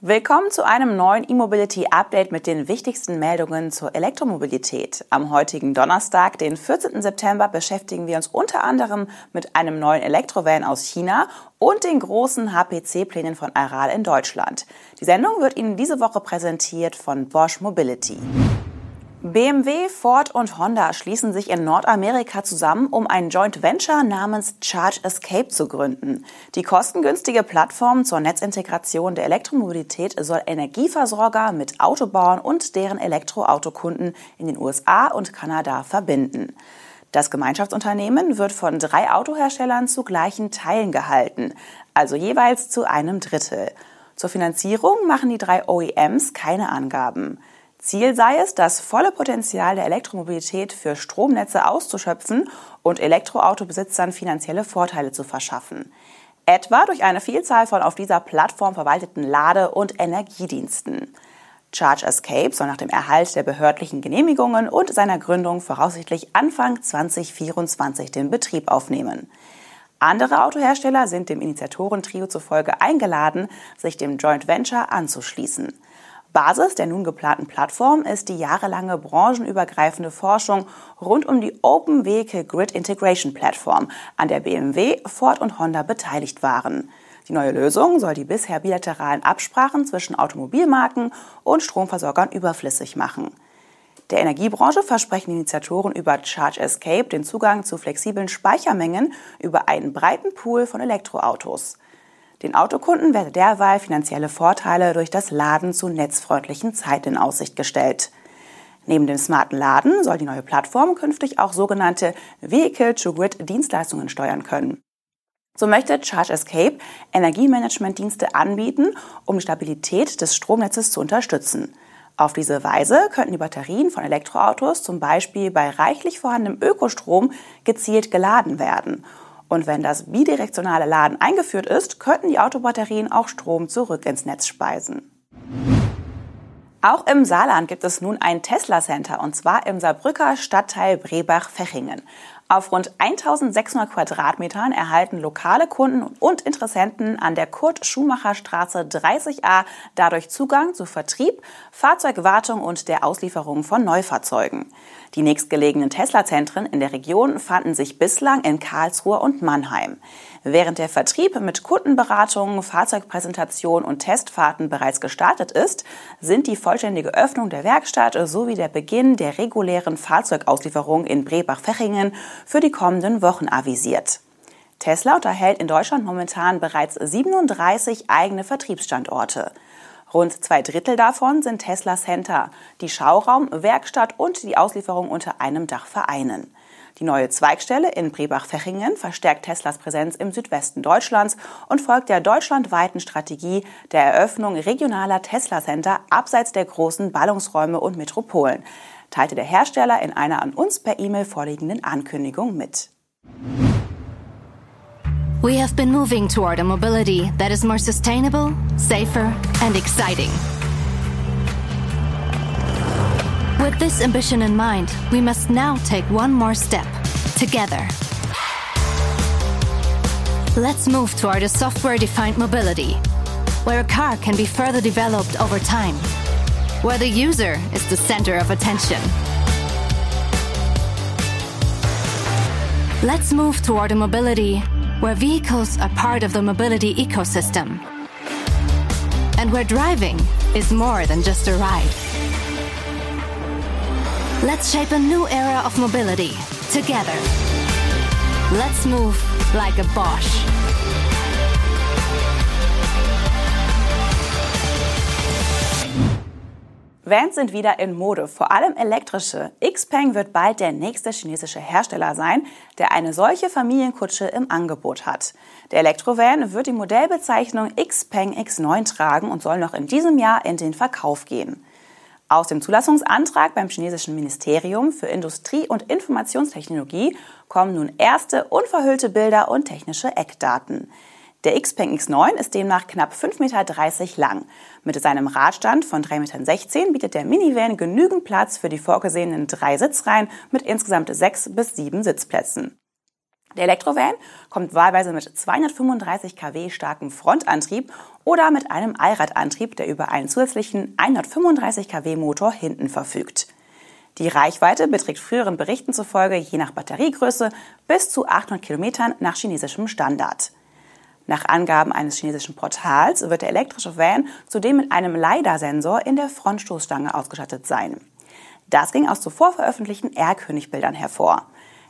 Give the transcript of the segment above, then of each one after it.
Willkommen zu einem neuen E-Mobility Update mit den wichtigsten Meldungen zur Elektromobilität. Am heutigen Donnerstag, den 14. September, beschäftigen wir uns unter anderem mit einem neuen Elektrovan aus China und den großen HPC-Plänen von Aral in Deutschland. Die Sendung wird Ihnen diese Woche präsentiert von Bosch Mobility. BMW, Ford und Honda schließen sich in Nordamerika zusammen, um ein Joint Venture namens Charge Escape zu gründen. Die kostengünstige Plattform zur Netzintegration der Elektromobilität soll Energieversorger mit Autobauern und deren Elektroautokunden in den USA und Kanada verbinden. Das Gemeinschaftsunternehmen wird von drei Autoherstellern zu gleichen Teilen gehalten, also jeweils zu einem Drittel. Zur Finanzierung machen die drei OEMs keine Angaben. Ziel sei es, das volle Potenzial der Elektromobilität für Stromnetze auszuschöpfen und Elektroautobesitzern finanzielle Vorteile zu verschaffen. Etwa durch eine Vielzahl von auf dieser Plattform verwalteten Lade- und Energiediensten. Charge Escape soll nach dem Erhalt der behördlichen Genehmigungen und seiner Gründung voraussichtlich Anfang 2024 den Betrieb aufnehmen. Andere Autohersteller sind dem Initiatorentrio zufolge eingeladen, sich dem Joint Venture anzuschließen. Basis der nun geplanten Plattform ist die jahrelange branchenübergreifende Forschung rund um die Open Vehicle Grid Integration Platform, an der BMW, Ford und Honda beteiligt waren. Die neue Lösung soll die bisher bilateralen Absprachen zwischen Automobilmarken und Stromversorgern überflüssig machen. Der Energiebranche versprechen Initiatoren über Charge Escape den Zugang zu flexiblen Speichermengen über einen breiten Pool von Elektroautos. Den Autokunden werde derweil finanzielle Vorteile durch das Laden zu netzfreundlichen Zeiten in Aussicht gestellt. Neben dem smarten Laden soll die neue Plattform künftig auch sogenannte Vehicle-to-Grid-Dienstleistungen steuern können. So möchte Charge Escape Energiemanagementdienste anbieten, um die Stabilität des Stromnetzes zu unterstützen. Auf diese Weise könnten die Batterien von Elektroautos zum Beispiel bei reichlich vorhandenem Ökostrom gezielt geladen werden und wenn das bidirektionale Laden eingeführt ist, könnten die Autobatterien auch Strom zurück ins Netz speisen. Auch im Saarland gibt es nun ein Tesla-Center und zwar im Saarbrücker Stadtteil Brebach-Fechingen. Auf rund 1600 Quadratmetern erhalten lokale Kunden und Interessenten an der Kurt-Schumacher-Straße 30a dadurch Zugang zu Vertrieb, Fahrzeugwartung und der Auslieferung von Neufahrzeugen. Die nächstgelegenen Tesla-Zentren in der Region fanden sich bislang in Karlsruhe und Mannheim. Während der Vertrieb mit Kundenberatungen, Fahrzeugpräsentation und Testfahrten bereits gestartet ist, sind die vollständige Öffnung der Werkstatt sowie der Beginn der regulären Fahrzeugauslieferung in Brebach-Fechingen für die kommenden Wochen avisiert. Tesla unterhält in Deutschland momentan bereits 37 eigene Vertriebsstandorte. Rund zwei Drittel davon sind Tesla Center, die Schauraum, Werkstatt und die Auslieferung unter einem Dach vereinen. Die neue Zweigstelle in Brebach-Fechingen verstärkt Teslas Präsenz im Südwesten Deutschlands und folgt der deutschlandweiten Strategie der Eröffnung regionaler Tesla-Center abseits der großen Ballungsräume und Metropolen, teilte der Hersteller in einer an uns per E-Mail vorliegenden Ankündigung mit. We have been moving toward a mobility that is more sustainable, safer, and exciting. With this ambition in mind, we must now take one more step together. Let's move toward a software defined mobility, where a car can be further developed over time, where the user is the center of attention. Let's move toward a mobility where vehicles are part of the mobility ecosystem, and where driving is more than just a ride. Let's shape a new era of mobility together. Let's move like a Bosch. Vans sind wieder in Mode, vor allem elektrische. Xpeng wird bald der nächste chinesische Hersteller sein, der eine solche Familienkutsche im Angebot hat. Der Elektrovan wird die Modellbezeichnung Xpeng X9 tragen und soll noch in diesem Jahr in den Verkauf gehen. Aus dem Zulassungsantrag beim chinesischen Ministerium für Industrie- und Informationstechnologie kommen nun erste unverhüllte Bilder und technische Eckdaten. Der Xpeng X9 ist demnach knapp 5,30 Meter lang. Mit seinem Radstand von 3,16 Meter bietet der Minivan genügend Platz für die vorgesehenen drei Sitzreihen mit insgesamt sechs bis sieben Sitzplätzen. Der Elektrovan kommt wahlweise mit 235 kW starkem Frontantrieb oder mit einem Allradantrieb, der über einen zusätzlichen 135 kW Motor hinten verfügt. Die Reichweite beträgt früheren Berichten zufolge je nach Batteriegröße bis zu 800 Kilometern nach chinesischem Standard. Nach Angaben eines chinesischen Portals wird der elektrische Van zudem mit einem LiDAR-Sensor in der Frontstoßstange ausgestattet sein. Das ging aus zuvor veröffentlichten R-König-Bildern hervor.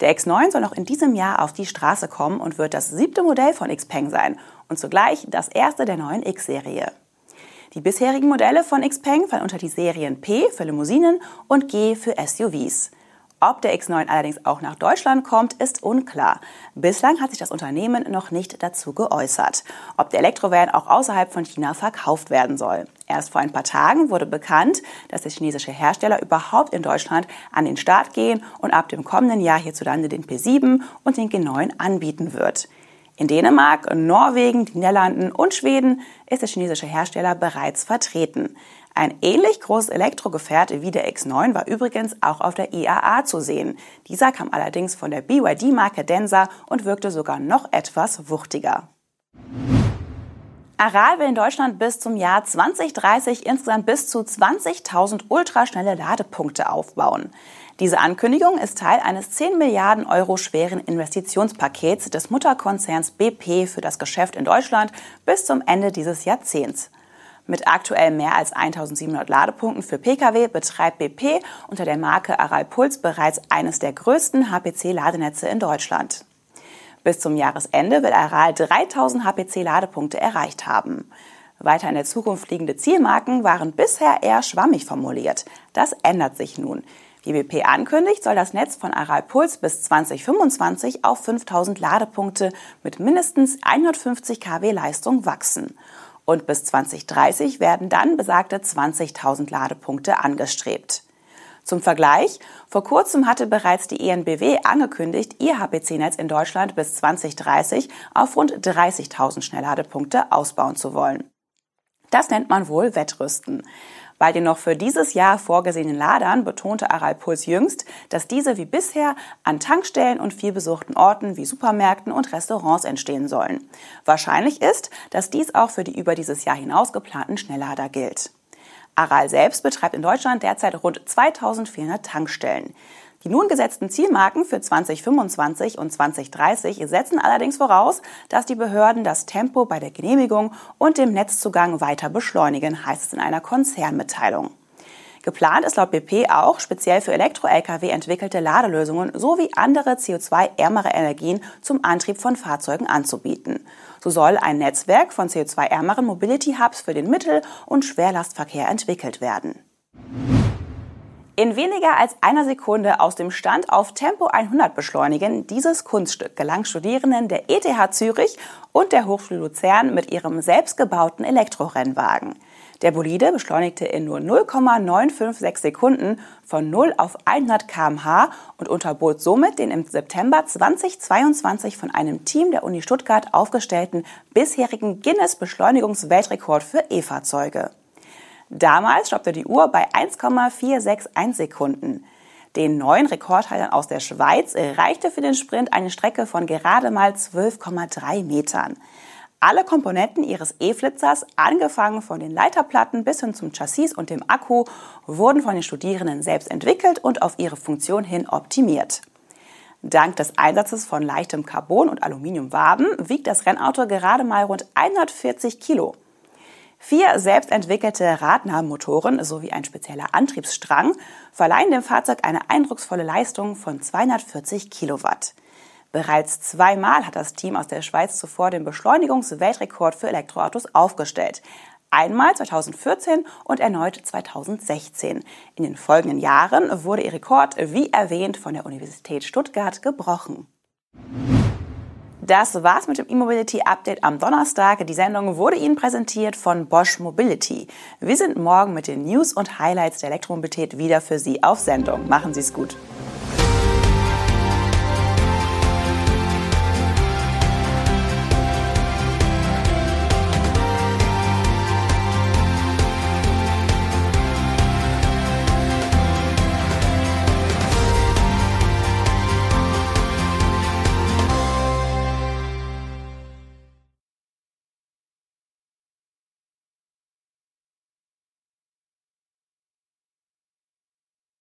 Der X9 soll noch in diesem Jahr auf die Straße kommen und wird das siebte Modell von Xpeng sein und zugleich das erste der neuen X-Serie. Die bisherigen Modelle von Xpeng fallen unter die Serien P für Limousinen und G für SUVs. Ob der X9 allerdings auch nach Deutschland kommt, ist unklar. Bislang hat sich das Unternehmen noch nicht dazu geäußert, ob der Elektrovan auch außerhalb von China verkauft werden soll. Erst vor ein paar Tagen wurde bekannt, dass der chinesische Hersteller überhaupt in Deutschland an den Start gehen und ab dem kommenden Jahr hierzulande den P7 und den G9 anbieten wird. In Dänemark, Norwegen, den Niederlanden und Schweden ist der chinesische Hersteller bereits vertreten. Ein ähnlich großes Elektrogefährt wie der X9 war übrigens auch auf der IAA zu sehen. Dieser kam allerdings von der BYD-Marke Densa und wirkte sogar noch etwas wuchtiger. Aral will in Deutschland bis zum Jahr 2030 insgesamt bis zu 20.000 ultraschnelle Ladepunkte aufbauen. Diese Ankündigung ist Teil eines 10 Milliarden Euro schweren Investitionspakets des Mutterkonzerns BP für das Geschäft in Deutschland bis zum Ende dieses Jahrzehnts. Mit aktuell mehr als 1700 Ladepunkten für Pkw betreibt BP unter der Marke Aral Puls bereits eines der größten HPC-Ladenetze in Deutschland. Bis zum Jahresende will Aral 3000 HPC-Ladepunkte erreicht haben. Weiter in der Zukunft liegende Zielmarken waren bisher eher schwammig formuliert. Das ändert sich nun. Wie BP ankündigt, soll das Netz von Aral Puls bis 2025 auf 5000 Ladepunkte mit mindestens 150 kW Leistung wachsen und bis 2030 werden dann besagte 20.000 Ladepunkte angestrebt. Zum Vergleich, vor kurzem hatte bereits die ENBW angekündigt, ihr HPC-Netz in Deutschland bis 2030 auf rund 30.000 Schnellladepunkte ausbauen zu wollen. Das nennt man wohl Wettrüsten. Bei den noch für dieses Jahr vorgesehenen Ladern betonte Aral Puls jüngst, dass diese wie bisher an Tankstellen und vielbesuchten Orten wie Supermärkten und Restaurants entstehen sollen. Wahrscheinlich ist, dass dies auch für die über dieses Jahr hinaus geplanten Schnelllader gilt. Aral selbst betreibt in Deutschland derzeit rund 2400 Tankstellen. Die nun gesetzten Zielmarken für 2025 und 2030 setzen allerdings voraus, dass die Behörden das Tempo bei der Genehmigung und dem Netzzugang weiter beschleunigen, heißt es in einer Konzernmitteilung. Geplant ist laut BP auch, speziell für Elektro-Lkw entwickelte Ladelösungen sowie andere CO2-ärmere Energien zum Antrieb von Fahrzeugen anzubieten. So soll ein Netzwerk von CO2-ärmeren Mobility Hubs für den Mittel- und Schwerlastverkehr entwickelt werden. In weniger als einer Sekunde aus dem Stand auf Tempo 100 beschleunigen, dieses Kunststück gelang Studierenden der ETH Zürich und der Hochschule Luzern mit ihrem selbstgebauten Elektrorennwagen. Der Bolide beschleunigte in nur 0,956 Sekunden von 0 auf 100 kmh und unterbot somit den im September 2022 von einem Team der Uni Stuttgart aufgestellten bisherigen Guinness-Beschleunigungsweltrekord für E-Fahrzeuge. Damals stoppte die Uhr bei 1,461 Sekunden. Den neuen Rekordhaltern aus der Schweiz erreichte für den Sprint eine Strecke von gerade mal 12,3 Metern. Alle Komponenten ihres E-Flitzers, angefangen von den Leiterplatten bis hin zum Chassis und dem Akku, wurden von den Studierenden selbst entwickelt und auf ihre Funktion hin optimiert. Dank des Einsatzes von leichtem Carbon und Aluminiumwaben wiegt das Rennauto gerade mal rund 140 Kilo. Vier selbstentwickelte Radnahmotoren sowie ein spezieller Antriebsstrang verleihen dem Fahrzeug eine eindrucksvolle Leistung von 240 Kilowatt. Bereits zweimal hat das Team aus der Schweiz zuvor den Beschleunigungsweltrekord für Elektroautos aufgestellt. Einmal 2014 und erneut 2016. In den folgenden Jahren wurde ihr Rekord, wie erwähnt, von der Universität Stuttgart gebrochen. Das war's mit dem E-Mobility Update am Donnerstag. Die Sendung wurde Ihnen präsentiert von Bosch Mobility. Wir sind morgen mit den News und Highlights der Elektromobilität wieder für Sie auf Sendung. Machen Sie es gut.